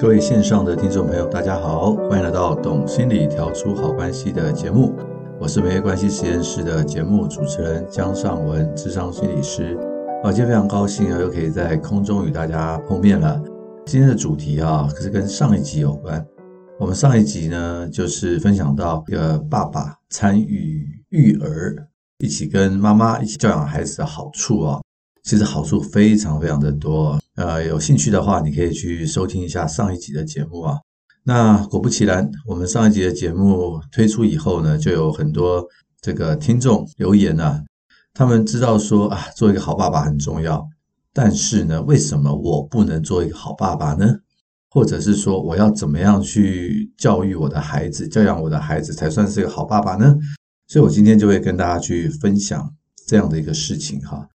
各位线上的听众朋友，大家好，欢迎来到《懂心理调出好关系》的节目。我是玫瑰关系实验室的节目主持人江尚文，智商心理师。啊，今天非常高兴啊，又可以在空中与大家碰面了。今天的主题啊，可是跟上一集有关。我们上一集呢，就是分享到一个爸爸参与育儿，一起跟妈妈一起教养孩子的好处啊。其实好处非常非常的多，呃，有兴趣的话，你可以去收听一下上一集的节目啊。那果不其然，我们上一集的节目推出以后呢，就有很多这个听众留言啊，他们知道说啊，做一个好爸爸很重要，但是呢，为什么我不能做一个好爸爸呢？或者是说，我要怎么样去教育我的孩子，教养我的孩子才算是一个好爸爸呢？所以我今天就会跟大家去分享这样的一个事情哈。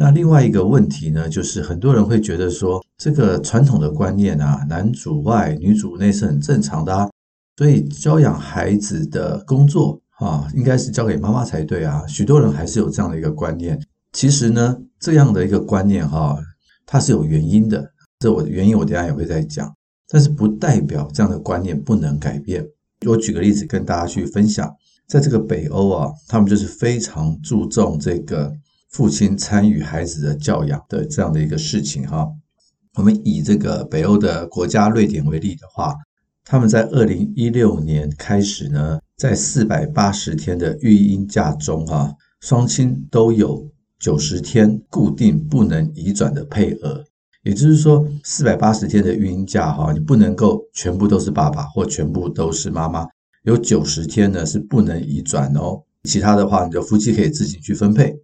那另外一个问题呢，就是很多人会觉得说，这个传统的观念啊，男主外女主内是很正常的啊，所以教养孩子的工作啊，应该是交给妈妈才对啊。许多人还是有这样的一个观念。其实呢，这样的一个观念哈，它是有原因的。这我原因我等下也会再讲，但是不代表这样的观念不能改变。我举个例子跟大家去分享，在这个北欧啊，他们就是非常注重这个。父亲参与孩子的教养的这样的一个事情哈，我们以这个北欧的国家瑞典为例的话，他们在二零一六年开始呢，在四百八十天的育婴假中哈，双亲都有九十天固定不能移转的配额，也就是说四百八十天的育婴假哈，你不能够全部都是爸爸或全部都是妈妈，有九十天呢是不能移转哦，其他的话你的夫妻可以自己去分配。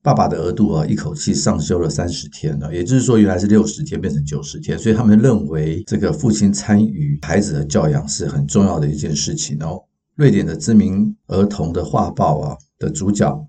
爸爸的额度啊，一口气上修了三十天了，也就是说，原来是六十天变成九十天，所以他们认为这个父亲参与孩子的教养是很重要的一件事情哦。瑞典的知名儿童的画报啊的主角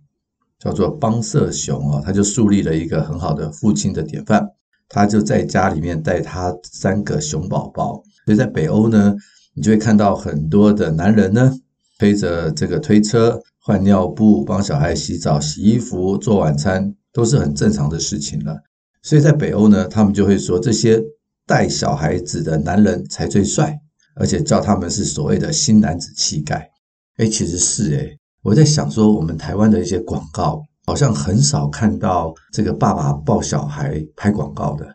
叫做邦瑟熊啊，他就树立了一个很好的父亲的典范，他就在家里面带他三个熊宝宝，所以在北欧呢，你就会看到很多的男人呢推着这个推车。换尿布、帮小孩洗澡、洗衣服、做晚餐，都是很正常的事情了。所以在北欧呢，他们就会说这些带小孩子的男人才最帅，而且叫他们是所谓的新男子气概。哎，其实是哎，我在想说，我们台湾的一些广告好像很少看到这个爸爸抱小孩拍广告的，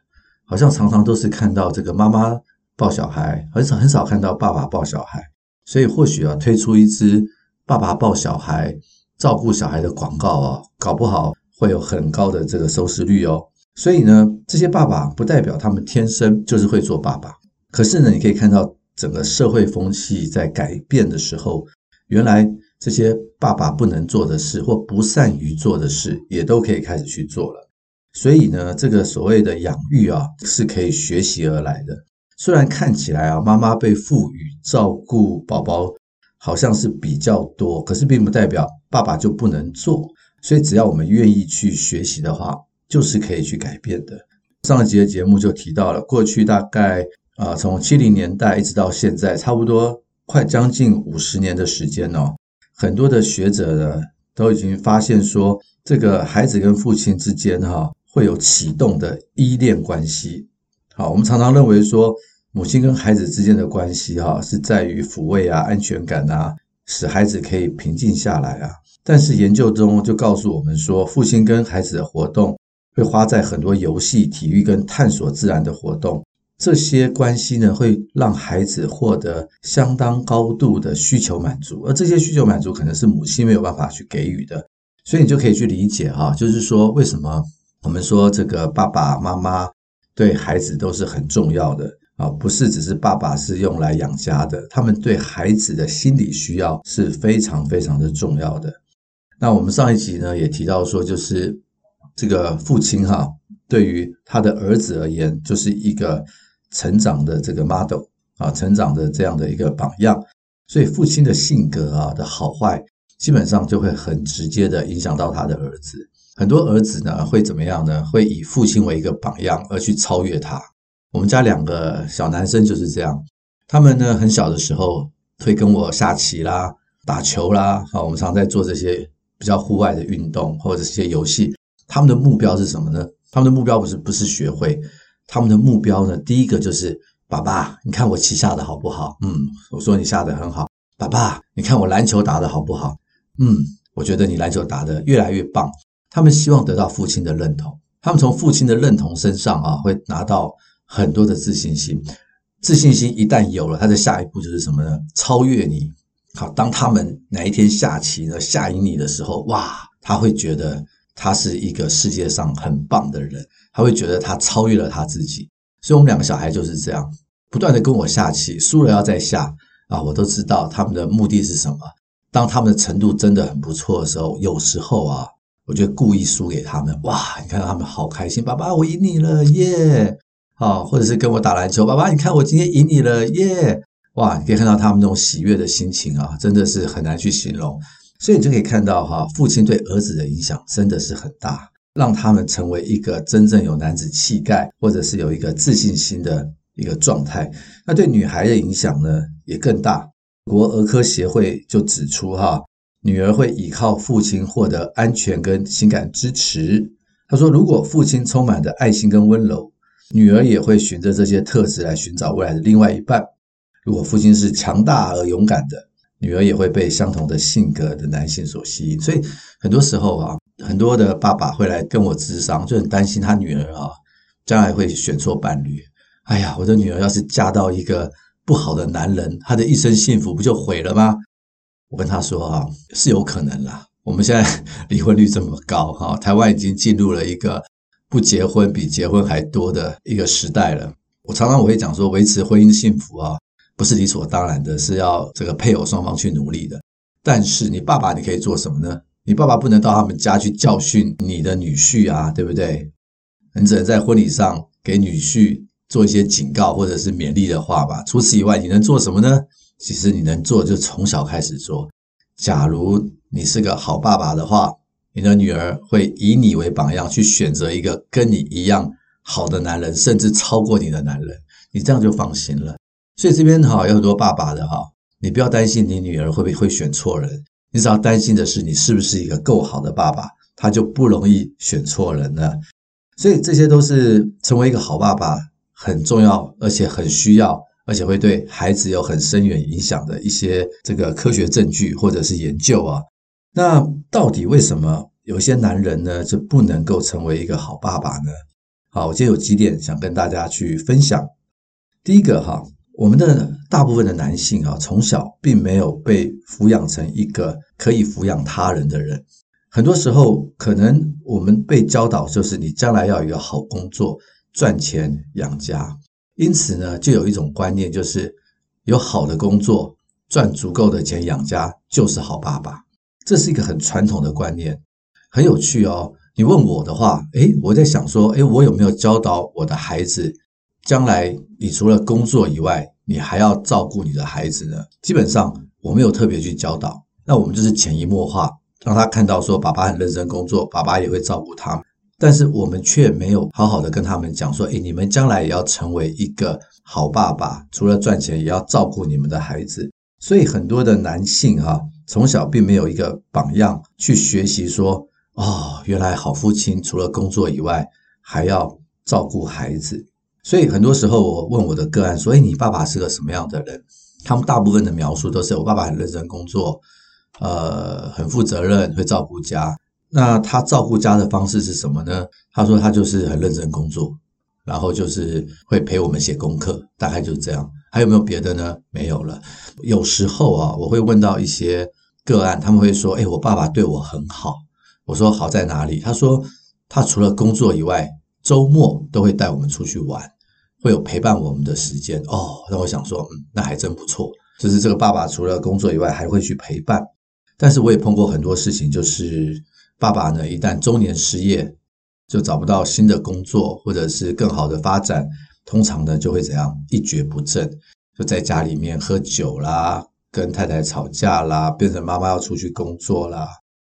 好像常常都是看到这个妈妈抱小孩，很少很少看到爸爸抱小孩。所以或许啊，推出一支。爸爸抱小孩、照顾小孩的广告啊，搞不好会有很高的这个收视率哦。所以呢，这些爸爸不代表他们天生就是会做爸爸。可是呢，你可以看到整个社会风气在改变的时候，原来这些爸爸不能做的事或不善于做的事，也都可以开始去做了。所以呢，这个所谓的养育啊，是可以学习而来的。虽然看起来啊，妈妈被赋予照顾宝宝。好像是比较多，可是并不代表爸爸就不能做。所以只要我们愿意去学习的话，就是可以去改变的。上一集的节目就提到了，过去大概啊，从七零年代一直到现在，差不多快将近五十年的时间哦。很多的学者呢都已经发现说，这个孩子跟父亲之间哈会有启动的依恋关系。好，我们常常认为说。母亲跟孩子之间的关系，哈，是在于抚慰啊、安全感啊，使孩子可以平静下来啊。但是研究中就告诉我们说，父亲跟孩子的活动会花在很多游戏、体育跟探索自然的活动，这些关系呢，会让孩子获得相当高度的需求满足，而这些需求满足可能是母亲没有办法去给予的。所以你就可以去理解哈，就是说为什么我们说这个爸爸妈妈对孩子都是很重要的。啊，不是只是爸爸是用来养家的，他们对孩子的心理需要是非常非常的重要的。那我们上一集呢也提到说，就是这个父亲哈，对于他的儿子而言，就是一个成长的这个 model 啊，成长的这样的一个榜样。所以父亲的性格啊的好坏，基本上就会很直接的影响到他的儿子。很多儿子呢会怎么样呢？会以父亲为一个榜样而去超越他。我们家两个小男生就是这样，他们呢很小的时候会跟我下棋啦、打球啦，好，我们常在做这些比较户外的运动或者是些游戏。他们的目标是什么呢？他们的目标不是不是学会，他们的目标呢，第一个就是爸爸，你看我棋下的好不好？嗯，我说你下的很好。爸爸，你看我篮球打的好不好？嗯，我觉得你篮球打得越来越棒。他们希望得到父亲的认同，他们从父亲的认同身上啊，会拿到很多的自信心。自信心一旦有了，他的下一步就是什么呢？超越你。好，当他们哪一天下棋呢，下赢你的时候，哇，他会觉得他是一个世界上很棒的人，他会觉得他超越了他自己。所以，我们两个小孩就是这样，不断的跟我下棋，输了要再下啊！我都知道他们的目的是什么。当他们的程度真的很不错的时候，有时候啊，我就故意输给他们。哇，你看到他们好开心，爸爸，我赢你了，耶！啊，或者是跟我打篮球，爸爸，你看我今天赢你了，耶！哇，你可以看到他们那种喜悦的心情啊，真的是很难去形容。所以你就可以看到哈，父亲对儿子的影响真的是很大。让他们成为一个真正有男子气概，或者是有一个自信心的一个状态。那对女孩的影响呢，也更大。国儿科协会就指出，哈，女儿会依靠父亲获得安全跟情感支持。他说，如果父亲充满着爱心跟温柔，女儿也会循着这些特质来寻找未来的另外一半。如果父亲是强大而勇敢的，女儿也会被相同的性格的男性所吸引。所以很多时候啊。很多的爸爸会来跟我咨商，就很担心他女儿啊，将来会选错伴侣。哎呀，我的女儿要是嫁到一个不好的男人，她的一生幸福不就毁了吗？我跟他说啊，是有可能啦。我们现在 离婚率这么高哈，台湾已经进入了一个不结婚比结婚还多的一个时代了。我常常我会讲说，维持婚姻幸福啊，不是理所当然的，是要这个配偶双方去努力的。但是你爸爸你可以做什么呢？你爸爸不能到他们家去教训你的女婿啊，对不对？你只能在婚礼上给女婿做一些警告或者是勉励的话吧。除此以外，你能做什么呢？其实你能做就从小开始做。假如你是个好爸爸的话，你的女儿会以你为榜样去选择一个跟你一样好的男人，甚至超过你的男人，你这样就放心了。所以这边哈有很多爸爸的哈，你不要担心你女儿会不会选错人。你只要担心的是你是不是一个够好的爸爸，他就不容易选错人了。所以这些都是成为一个好爸爸很重要，而且很需要，而且会对孩子有很深远影响的一些这个科学证据或者是研究啊。那到底为什么有些男人呢就不能够成为一个好爸爸呢？好，我今天有几点想跟大家去分享。第一个哈。我们的大部分的男性啊，从小并没有被抚养成一个可以抚养他人的人。很多时候，可能我们被教导就是你将来要有一个好工作，赚钱养家。因此呢，就有一种观念，就是有好的工作，赚足够的钱养家，就是好爸爸。这是一个很传统的观念，很有趣哦。你问我的话，诶，我在想说，诶，我有没有教导我的孩子？将来你除了工作以外，你还要照顾你的孩子呢。基本上我没有特别去教导，那我们就是潜移默化，让他看到说爸爸很认真工作，爸爸也会照顾他。但是我们却没有好好的跟他们讲说，诶，你们将来也要成为一个好爸爸，除了赚钱，也要照顾你们的孩子。所以很多的男性哈，从小并没有一个榜样去学习说，哦，原来好父亲除了工作以外，还要照顾孩子。所以很多时候，我问我的个案说：“诶，你爸爸是个什么样的人？”他们大部分的描述都是：“我爸爸很认真工作，呃，很负责任，会照顾家。那他照顾家的方式是什么呢？”他说：“他就是很认真工作，然后就是会陪我们写功课，大概就是这样。还有没有别的呢？没有了。有时候啊，我会问到一些个案，他们会说：‘诶，我爸爸对我很好。’我说：‘好在哪里？’他说：‘他除了工作以外，周末都会带我们出去玩。’会有陪伴我们的时间哦，那我想说，嗯，那还真不错。就是这个爸爸除了工作以外，还会去陪伴。但是我也碰过很多事情，就是爸爸呢，一旦中年失业，就找不到新的工作，或者是更好的发展，通常呢就会怎样一蹶不振，就在家里面喝酒啦，跟太太吵架啦，变成妈妈要出去工作啦，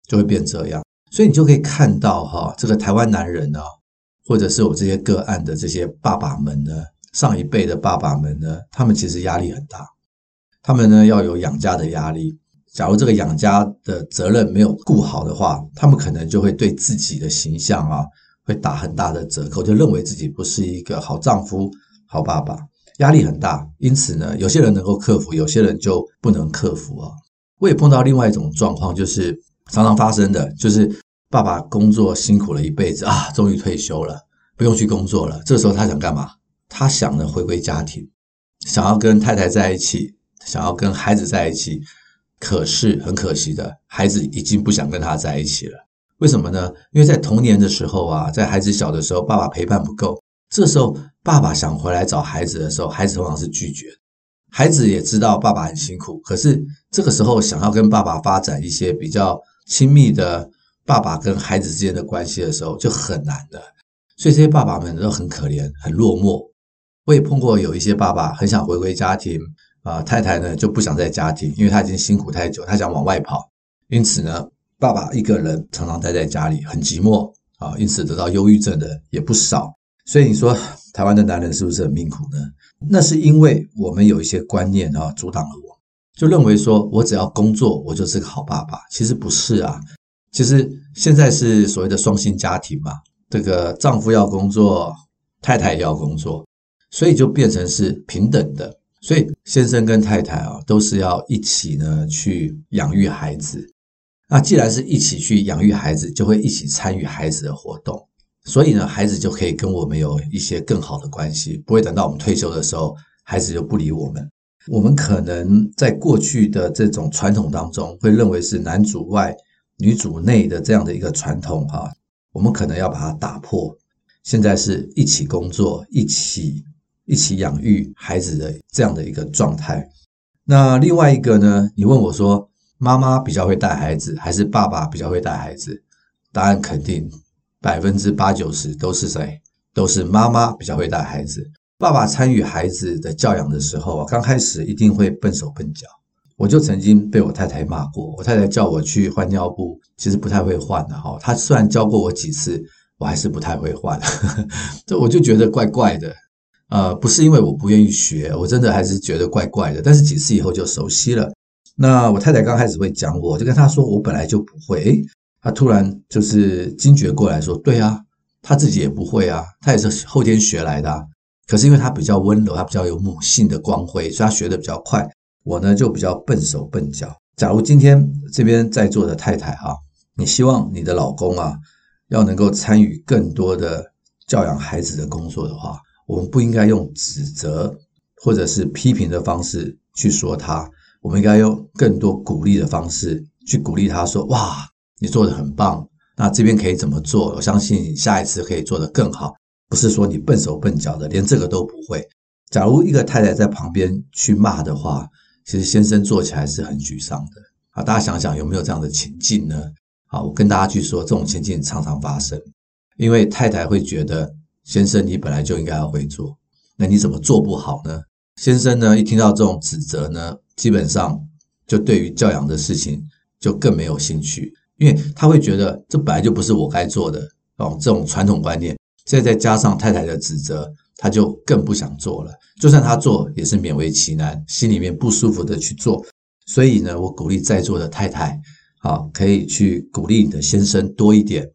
就会变这样。所以你就可以看到哈，这个台湾男人呢。或者是我这些个案的这些爸爸们呢，上一辈的爸爸们呢，他们其实压力很大，他们呢要有养家的压力。假如这个养家的责任没有顾好的话，他们可能就会对自己的形象啊，会打很大的折扣，就认为自己不是一个好丈夫、好爸爸。压力很大。因此呢，有些人能够克服，有些人就不能克服啊。我也碰到另外一种状况，就是常常发生的，就是爸爸工作辛苦了一辈子啊，终于退休了，不用去工作了。这时候他想干嘛？他想呢，回归家庭，想要跟太太在一起，想要跟孩子在一起。可是很可惜的，孩子已经不想跟他在一起了。为什么呢？因为在童年的时候啊，在孩子小的时候，爸爸陪伴不够。这时候爸爸想回来找孩子的时候，孩子通常是拒绝。孩子也知道爸爸很辛苦，可是这个时候想要跟爸爸发展一些比较亲密的爸爸跟孩子之间的关系的时候，就很难的。所以这些爸爸们都很可怜，很落寞。我也碰过有一些爸爸很想回归家庭。啊，太太呢就不想在家庭，因为他已经辛苦太久，他想往外跑。因此呢，爸爸一个人常常待在家里，很寂寞啊。因此得到忧郁症的也不少。所以你说台湾的男人是不是很命苦呢？那是因为我们有一些观念啊阻挡了我，就认为说我只要工作，我就是个好爸爸。其实不是啊，其实现在是所谓的双薪家庭嘛，这个丈夫要工作，太太也要工作，所以就变成是平等的。所以，先生跟太太啊，都是要一起呢去养育孩子。那既然是一起去养育孩子，就会一起参与孩子的活动。所以呢，孩子就可以跟我们有一些更好的关系，不会等到我们退休的时候，孩子就不理我们。我们可能在过去的这种传统当中，会认为是男主外、女主内的这样的一个传统哈，我们可能要把它打破。现在是一起工作，一起。一起养育孩子的这样的一个状态。那另外一个呢？你问我说，妈妈比较会带孩子，还是爸爸比较会带孩子？答案肯定百分之八九十都是谁？都是妈妈比较会带孩子。爸爸参与孩子的教养的时候啊，刚开始一定会笨手笨脚。我就曾经被我太太骂过，我太太叫我去换尿布，其实不太会换的哈。她虽然教过我几次，我还是不太会换，这我就觉得怪怪的。呃，不是因为我不愿意学，我真的还是觉得怪怪的。但是几次以后就熟悉了。那我太太刚开始会讲我，就跟她说我本来就不会。诶，她突然就是惊觉过来说，对啊，她自己也不会啊，她也是后天学来的啊。可是因为她比较温柔，她比较有母性的光辉，所以她学的比较快。我呢就比较笨手笨脚。假如今天这边在座的太太哈，你希望你的老公啊要能够参与更多的教养孩子的工作的话。我们不应该用指责或者是批评的方式去说他，我们应该用更多鼓励的方式去鼓励他，说：“哇，你做得很棒，那这边可以怎么做？我相信下一次可以做得更好。”不是说你笨手笨脚的，连这个都不会。假如一个太太在旁边去骂的话，其实先生做起来是很沮丧的啊。大家想想有没有这样的情境呢？好，我跟大家去说，这种情境常常发生，因为太太会觉得。先生，你本来就应该要会做，那你怎么做不好呢？先生呢，一听到这种指责呢，基本上就对于教养的事情就更没有兴趣，因为他会觉得这本来就不是我该做的哦，这种传统观念，现在再加上太太的指责，他就更不想做了。就算他做，也是勉为其难，心里面不舒服的去做。所以呢，我鼓励在座的太太，啊，可以去鼓励你的先生多一点，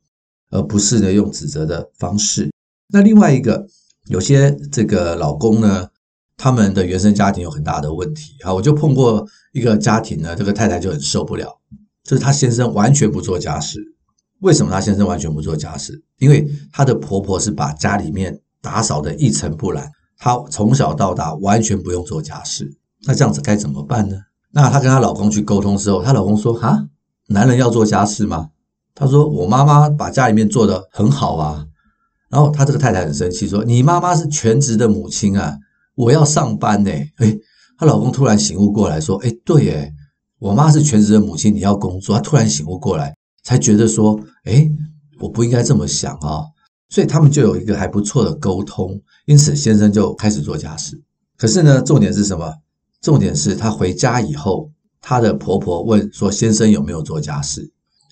而不是呢用指责的方式。那另外一个，有些这个老公呢，他们的原生家庭有很大的问题。啊，我就碰过一个家庭呢，这个太太就很受不了，就是她先生完全不做家事。为什么她先生完全不做家事？因为她的婆婆是把家里面打扫的一尘不染，她从小到大完全不用做家事。那这样子该怎么办呢？那她跟她老公去沟通之后，她老公说：“哈，男人要做家事吗？”她说：“我妈妈把家里面做得很好啊。”然后她这个太太很生气，说：“你妈妈是全职的母亲啊，我要上班呢。”诶，她老公突然醒悟过来，说：“诶，对诶，我妈是全职的母亲，你要工作。”他突然醒悟过来，才觉得说：“诶，我不应该这么想啊。”所以他们就有一个还不错的沟通，因此先生就开始做家事。可是呢，重点是什么？重点是他回家以后，他的婆婆问说：“先生有没有做家事？”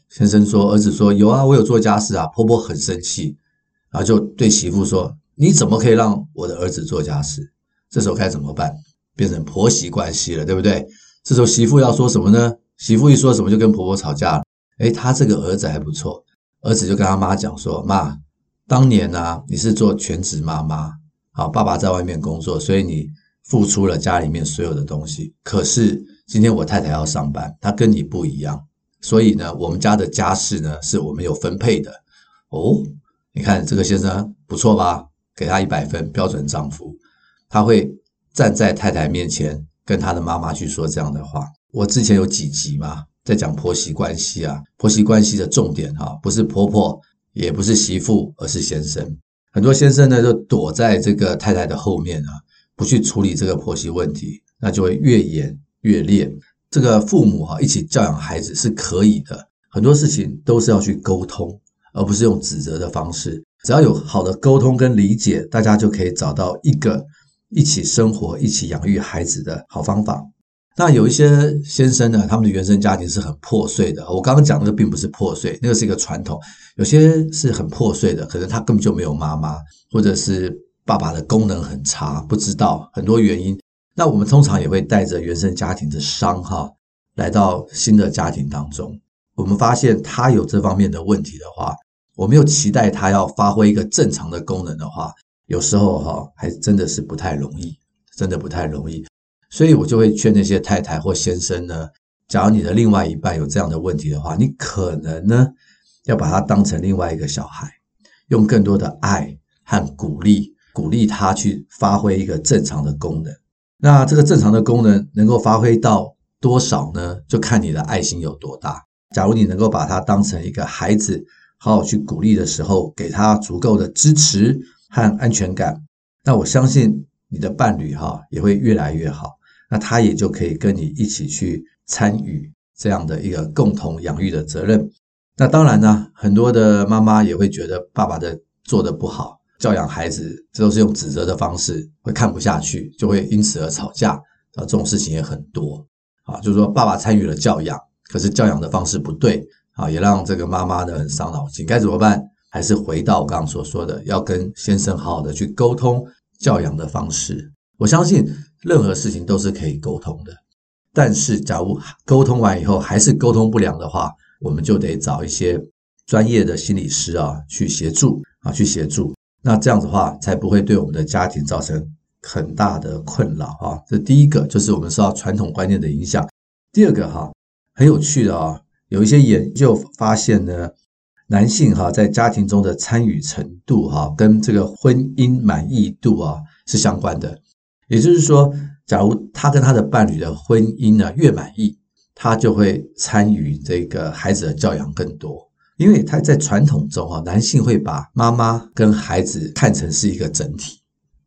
先生说：“儿子说有啊，我有做家事啊。”婆婆很生气。然后就对媳妇说：“你怎么可以让我的儿子做家事？”这时候该怎么办？变成婆媳关系了，对不对？这时候媳妇要说什么呢？媳妇一说什么就跟婆婆吵架了。诶，他这个儿子还不错，儿子就跟他妈讲说：“妈，当年啊，你是做全职妈妈啊，爸爸在外面工作，所以你付出了家里面所有的东西。可是今天我太太要上班，她跟你不一样，所以呢，我们家的家事呢是我们有分配的。哦，你看这个先生不错吧？给他一百分，标准丈夫。他会站在太太面前跟他的妈妈去说这样的话。我之前有几集嘛，在讲婆媳关系啊，婆媳关系的重点哈，不是婆婆，也不是媳妇，而是先生。很多先生呢，就躲在这个太太的后面啊，不去处理这个婆媳问题，那就会越演越烈。这个父母哈，一起教养孩子是可以的，很多事情都是要去沟通，而不是用指责的方式。只要有好的沟通跟理解，大家就可以找到一个一起生活、一起养育孩子的好方法。那有一些先生呢，他们的原生家庭是很破碎的。我刚刚讲的并不是破碎，那个是一个传统。有些是很破碎的，可能他根本就没有妈妈，或者是爸爸的功能很差，不知道很多原因。那我们通常也会带着原生家庭的伤哈，来到新的家庭当中。我们发现他有这方面的问题的话，我没有期待他要发挥一个正常的功能的话，有时候哈还真的是不太容易，真的不太容易。所以我就会劝那些太太或先生呢，假如你的另外一半有这样的问题的话，你可能呢要把他当成另外一个小孩，用更多的爱和鼓励，鼓励他去发挥一个正常的功能。那这个正常的功能能够发挥到多少呢？就看你的爱心有多大。假如你能够把他当成一个孩子，好好去鼓励的时候，给他足够的支持和安全感，那我相信。你的伴侣哈也会越来越好，那他也就可以跟你一起去参与这样的一个共同养育的责任。那当然呢，很多的妈妈也会觉得爸爸的做得不好，教养孩子这都是用指责的方式，会看不下去，就会因此而吵架啊。这种事情也很多啊，就是说爸爸参与了教养，可是教养的方式不对啊，也让这个妈妈呢很伤脑筋。该怎么办？还是回到我刚刚所说的，要跟先生好好的去沟通。教养的方式，我相信任何事情都是可以沟通的。但是，假如沟通完以后还是沟通不良的话，我们就得找一些专业的心理师啊去协助啊去协助。那这样子的话，才不会对我们的家庭造成很大的困扰啊。这第一个就是我们受到传统观念的影响。第二个哈，很有趣的啊，有一些研究发现呢。男性哈在家庭中的参与程度哈跟这个婚姻满意度啊是相关的，也就是说，假如他跟他的伴侣的婚姻呢越满意，他就会参与这个孩子的教养更多，因为他在传统中哈，男性会把妈妈跟孩子看成是一个整体，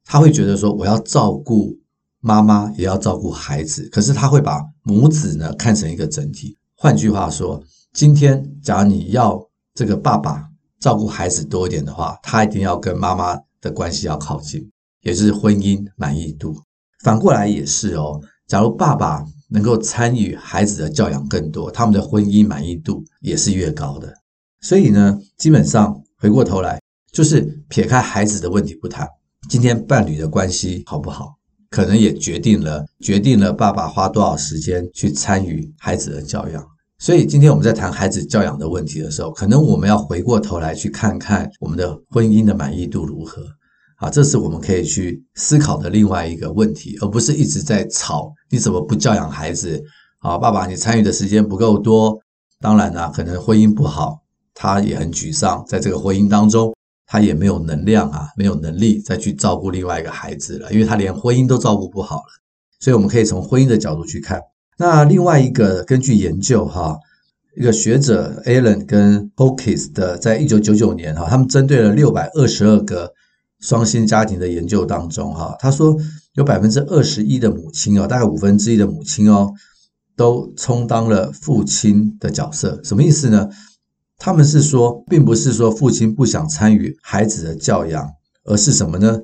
他会觉得说我要照顾妈妈也要照顾孩子，可是他会把母子呢看成一个整体。换句话说，今天假如你要这个爸爸照顾孩子多一点的话，他一定要跟妈妈的关系要靠近，也就是婚姻满意度。反过来也是哦，假如爸爸能够参与孩子的教养更多，他们的婚姻满意度也是越高的。所以呢，基本上回过头来，就是撇开孩子的问题不谈，今天伴侣的关系好不好，可能也决定了决定了爸爸花多少时间去参与孩子的教养。所以今天我们在谈孩子教养的问题的时候，可能我们要回过头来去看看我们的婚姻的满意度如何啊，这是我们可以去思考的另外一个问题，而不是一直在吵你怎么不教养孩子啊？爸爸你参与的时间不够多，当然啦，可能婚姻不好，他也很沮丧，在这个婚姻当中，他也没有能量啊，没有能力再去照顾另外一个孩子了，因为他连婚姻都照顾不好了。所以我们可以从婚姻的角度去看。那另外一个根据研究哈，一个学者 Allen 跟 Hokis 的，在一九九九年哈，他们针对了六百二十二个双薪家庭的研究当中哈，他说有百分之二十一的母亲哦，大概五分之一的母亲哦，都充当了父亲的角色。什么意思呢？他们是说，并不是说父亲不想参与孩子的教养，而是什么呢？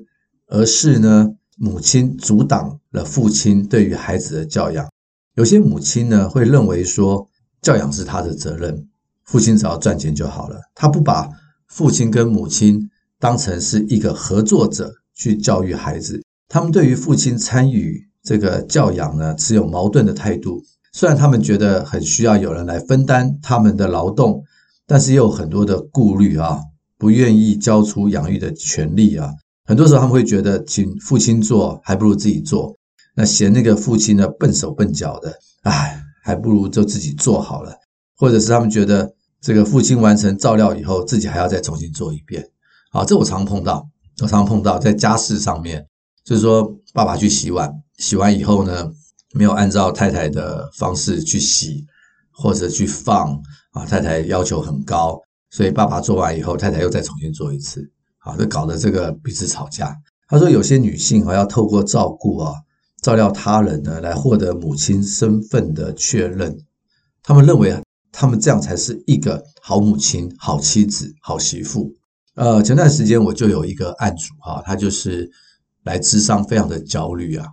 而是呢，母亲阻挡了父亲对于孩子的教养。有些母亲呢，会认为说，教养是他的责任，父亲只要赚钱就好了。他不把父亲跟母亲当成是一个合作者去教育孩子。他们对于父亲参与这个教养呢，持有矛盾的态度。虽然他们觉得很需要有人来分担他们的劳动，但是又有很多的顾虑啊，不愿意交出养育的权利啊。很多时候他们会觉得请父亲做还不如自己做，那嫌那个父亲呢笨手笨脚的，哎，还不如就自己做好了。或者是他们觉得这个父亲完成照料以后，自己还要再重新做一遍。好，这我常碰到，我常碰到在家事上面，就是说爸爸去洗碗，洗完以后呢，没有按照太太的方式去洗或者去放啊，太太要求很高。所以爸爸做完以后，太太又再重新做一次，好，就搞得这个彼此吵架。他说，有些女性啊，要透过照顾啊、照料他人呢，来获得母亲身份的确认。他们认为啊，他们这样才是一个好母亲、好妻子、好媳妇。呃，前段时间我就有一个案主哈，他就是来咨商，非常的焦虑啊。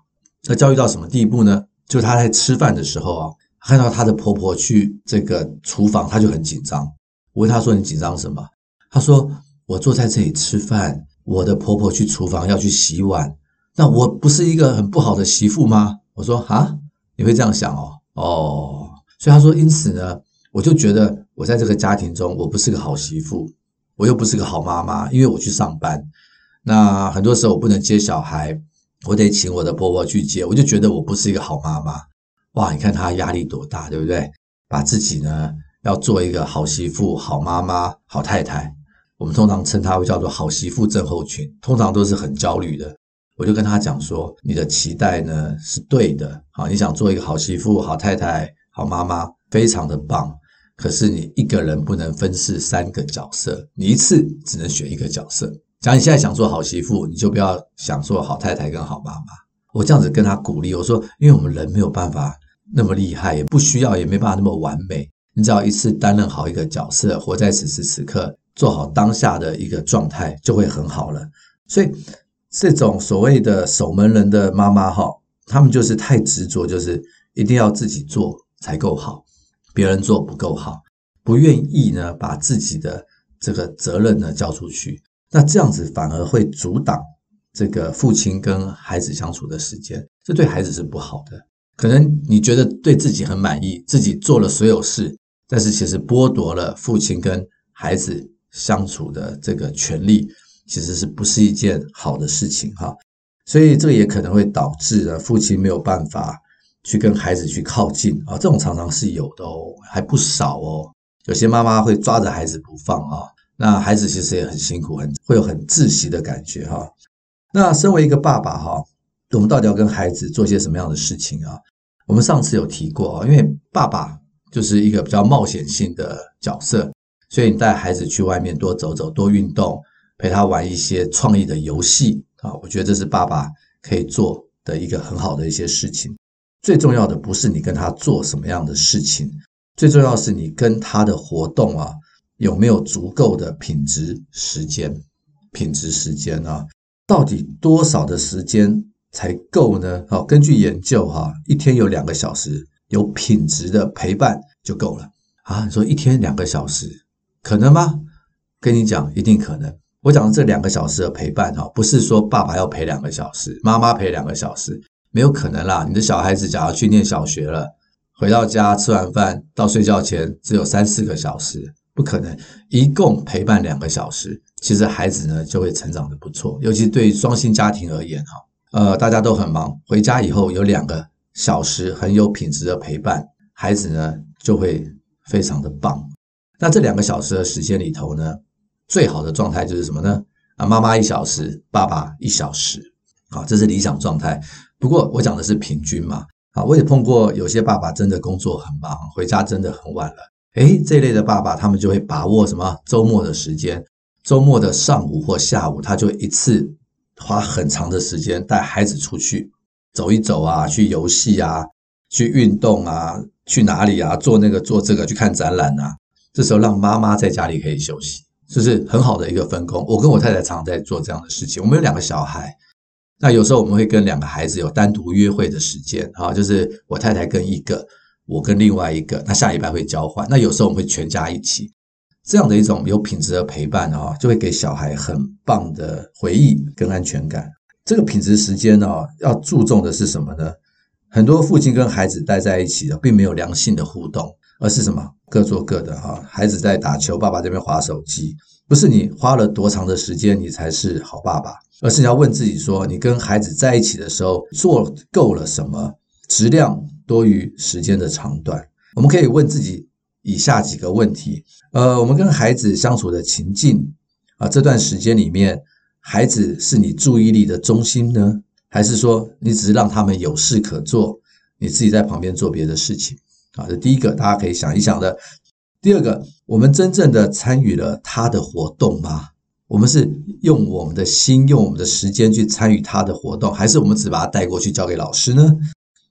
那焦虑到什么地步呢？就他在吃饭的时候啊，看到他的婆婆去这个厨房，他就很紧张。我问他说：“你紧张什么？”他说：“我坐在这里吃饭，我的婆婆去厨房要去洗碗，那我不是一个很不好的媳妇吗？”我说：“啊，你会这样想哦？哦，所以他说，因此呢，我就觉得我在这个家庭中，我不是个好媳妇，我又不是个好妈妈，因为我去上班，那很多时候我不能接小孩，我得请我的婆婆去接，我就觉得我不是一个好妈妈。哇，你看他压力多大，对不对？把自己呢？”要做一个好媳妇、好妈妈、好太太，我们通常称她为叫做好媳妇症候群，通常都是很焦虑的。我就跟他讲说，你的期待呢是对的，好，你想做一个好媳妇、好太太、好妈妈，非常的棒。可是你一个人不能分饰三个角色，你一次只能选一个角色。假如你现在想做好媳妇，你就不要想做好太太跟好妈妈。我这样子跟他鼓励，我说，因为我们人没有办法那么厉害，也不需要，也没办法那么完美。你只要一次担任好一个角色，活在此时此刻，做好当下的一个状态，就会很好了。所以，这种所谓的守门人的妈妈哈，他们就是太执着，就是一定要自己做才够好，别人做不够好，不愿意呢把自己的这个责任呢交出去。那这样子反而会阻挡这个父亲跟孩子相处的时间，这对孩子是不好的。可能你觉得对自己很满意，自己做了所有事。但是其实剥夺了父亲跟孩子相处的这个权利，其实是不是一件好的事情哈？所以这个也可能会导致呢，父亲没有办法去跟孩子去靠近啊，这种常常是有的哦，还不少哦。有些妈妈会抓着孩子不放啊，那孩子其实也很辛苦，很会有很窒息的感觉哈。那身为一个爸爸哈，我们到底要跟孩子做些什么样的事情啊？我们上次有提过啊，因为爸爸。就是一个比较冒险性的角色，所以你带孩子去外面多走走、多运动，陪他玩一些创意的游戏啊，我觉得这是爸爸可以做的一个很好的一些事情。最重要的不是你跟他做什么样的事情，最重要是你跟他的活动啊有没有足够的品质时间。品质时间啊，到底多少的时间才够呢？好，根据研究哈，一天有两个小时。有品质的陪伴就够了啊！你说一天两个小时可能吗？跟你讲，一定可能。我讲的这两个小时的陪伴哈，不是说爸爸要陪两个小时，妈妈陪两个小时，没有可能啦。你的小孩子假如去念小学了，回到家吃完饭到睡觉前只有三四个小时，不可能。一共陪伴两个小时，其实孩子呢就会成长得不错。尤其对于双薪家庭而言哈，呃，大家都很忙，回家以后有两个。小时很有品质的陪伴，孩子呢就会非常的棒。那这两个小时的时间里头呢，最好的状态就是什么呢？啊，妈妈一小时，爸爸一小时，啊，这是理想状态。不过我讲的是平均嘛，啊，我也碰过有些爸爸真的工作很忙，回家真的很晚了。诶，这一类的爸爸，他们就会把握什么周末的时间，周末的上午或下午，他就一次花很长的时间带孩子出去。走一走啊，去游戏啊，去运动啊，去哪里啊？做那个做这个，去看展览啊。这时候让妈妈在家里可以休息，就是很好的一个分工。我跟我太太常常在做这样的事情。我们有两个小孩，那有时候我们会跟两个孩子有单独约会的时间啊，就是我太太跟一个，我跟另外一个。那下礼拜会交换。那有时候我们会全家一起，这样的一种有品质的陪伴啊，就会给小孩很棒的回忆跟安全感。这个品质时间呢，要注重的是什么呢？很多父亲跟孩子待在一起的，并没有良性的互动，而是什么？各做各的哈。孩子在打球，爸爸这边划手机。不是你花了多长的时间你才是好爸爸，而是你要问自己说，你跟孩子在一起的时候做够了什么？质量多于时间的长短。我们可以问自己以下几个问题：呃，我们跟孩子相处的情境啊，这段时间里面，孩子是你注意力的中心呢，还是说你只是让他们有事可做，你自己在旁边做别的事情？啊，这第一个，大家可以想一想的。第二个，我们真正的参与了他的活动吗？我们是用我们的心、用我们的时间去参与他的活动，还是我们只把他带过去交给老师呢？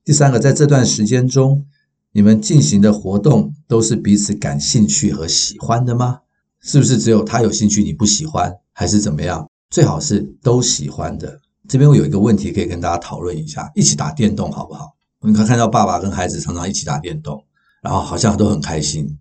第三个，在这段时间中，你们进行的活动都是彼此感兴趣和喜欢的吗？是不是只有他有兴趣，你不喜欢，还是怎么样？最好是都喜欢的。这边我有一个问题可以跟大家讨论一下：一起打电动好不好？你可看到爸爸跟孩子常常一起打电动，然后好像都很开心。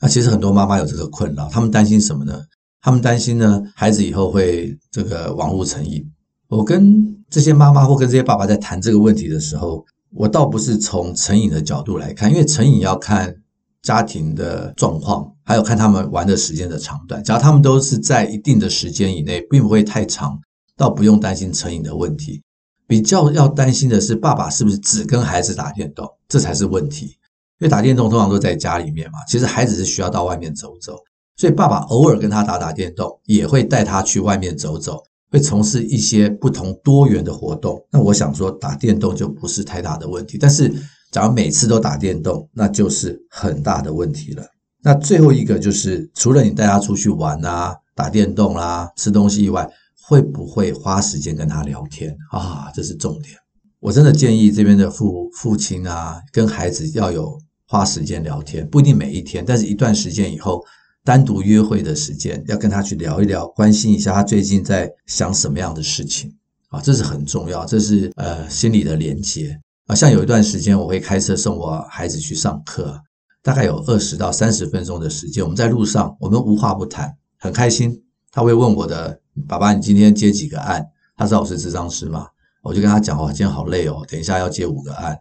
那其实很多妈妈有这个困扰，他们担心什么呢？他们担心呢，孩子以后会这个网络成瘾。我跟这些妈妈或跟这些爸爸在谈这个问题的时候，我倒不是从成瘾的角度来看，因为成瘾要看家庭的状况，还有看他们玩的时间的长短。只要他们都是在一定的时间以内，并不会太长，倒不用担心成瘾的问题。比较要担心的是，爸爸是不是只跟孩子打电动，这才是问题。因为打电动通常都在家里面嘛，其实孩子是需要到外面走走，所以爸爸偶尔跟他打打电动，也会带他去外面走走，会从事一些不同多元的活动。那我想说，打电动就不是太大的问题，但是假如每次都打电动，那就是很大的问题了。那最后一个就是，除了你带他出去玩啊、打电动啦、吃东西以外，会不会花时间跟他聊天啊？这是重点。我真的建议这边的父父亲啊，跟孩子要有。花时间聊天，不一定每一天，但是一段时间以后，单独约会的时间，要跟他去聊一聊，关心一下他最近在想什么样的事情啊，这是很重要，这是呃心理的连接啊。像有一段时间，我会开车送我孩子去上课，大概有二十到三十分钟的时间，我们在路上，我们无话不谈，很开心。他会问我的爸爸，你今天接几个案？他知道我是智商师嘛？我就跟他讲哦，今天好累哦，等一下要接五个案。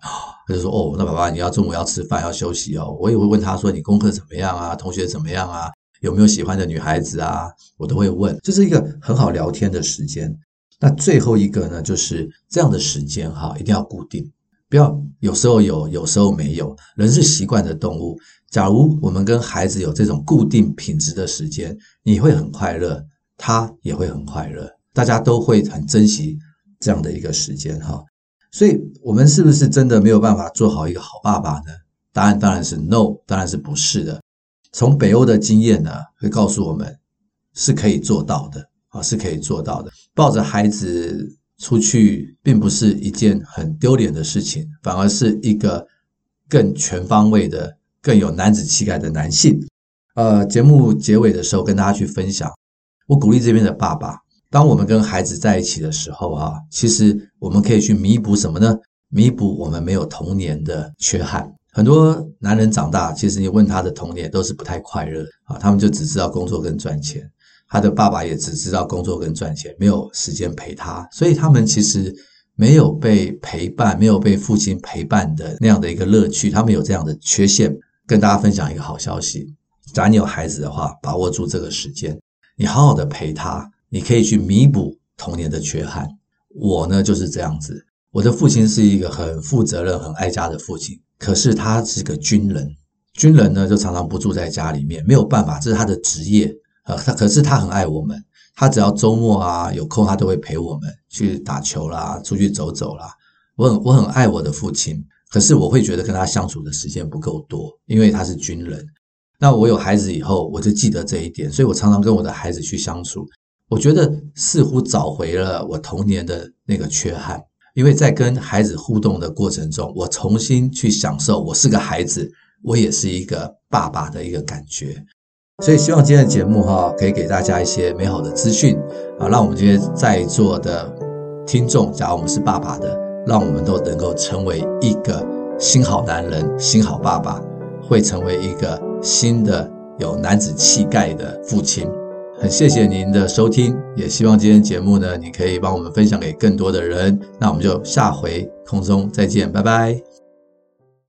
他就说哦，那爸爸你要中午要吃饭要休息哦。我也会问他说，你功课怎么样啊？同学怎么样啊？有没有喜欢的女孩子啊？我都会问，这是一个很好聊天的时间。那最后一个呢，就是这样的时间哈，一定要固定，不要有时候有，有时候没有。人是习惯的动物。假如我们跟孩子有这种固定品质的时间，你会很快乐，他也会很快乐，大家都会很珍惜。这样的一个时间哈，所以我们是不是真的没有办法做好一个好爸爸呢？答案当然是 no，当然是不是的。从北欧的经验呢，会告诉我们是可以做到的啊，是可以做到的。抱着孩子出去，并不是一件很丢脸的事情，反而是一个更全方位的、更有男子气概的男性。呃，节目结尾的时候跟大家去分享，我鼓励这边的爸爸。当我们跟孩子在一起的时候啊，其实我们可以去弥补什么呢？弥补我们没有童年的缺憾。很多男人长大，其实你问他的童年都是不太快乐啊，他们就只知道工作跟赚钱。他的爸爸也只知道工作跟赚钱，没有时间陪他，所以他们其实没有被陪伴，没有被父亲陪伴的那样的一个乐趣，他们有这样的缺陷。跟大家分享一个好消息：假如你有孩子的话，把握住这个时间，你好好的陪他。你可以去弥补童年的缺憾。我呢就是这样子。我的父亲是一个很负责任、很爱家的父亲，可是他是个军人。军人呢就常常不住在家里面，没有办法，这是他的职业。呃，他可是他很爱我们，他只要周末啊有空，他都会陪我们去打球啦，出去走走啦。我很我很爱我的父亲，可是我会觉得跟他相处的时间不够多，因为他是军人。那我有孩子以后，我就记得这一点，所以我常常跟我的孩子去相处。我觉得似乎找回了我童年的那个缺憾，因为在跟孩子互动的过程中，我重新去享受我是个孩子，我也是一个爸爸的一个感觉。所以希望今天的节目哈，可以给大家一些美好的资讯啊，让我们今天在座的听众，假如我们是爸爸的，让我们都能够成为一个新好男人、新好爸爸，会成为一个新的有男子气概的父亲。很谢谢您的收听，也希望今天节目呢，你可以帮我们分享给更多的人。那我们就下回空中再见，拜拜。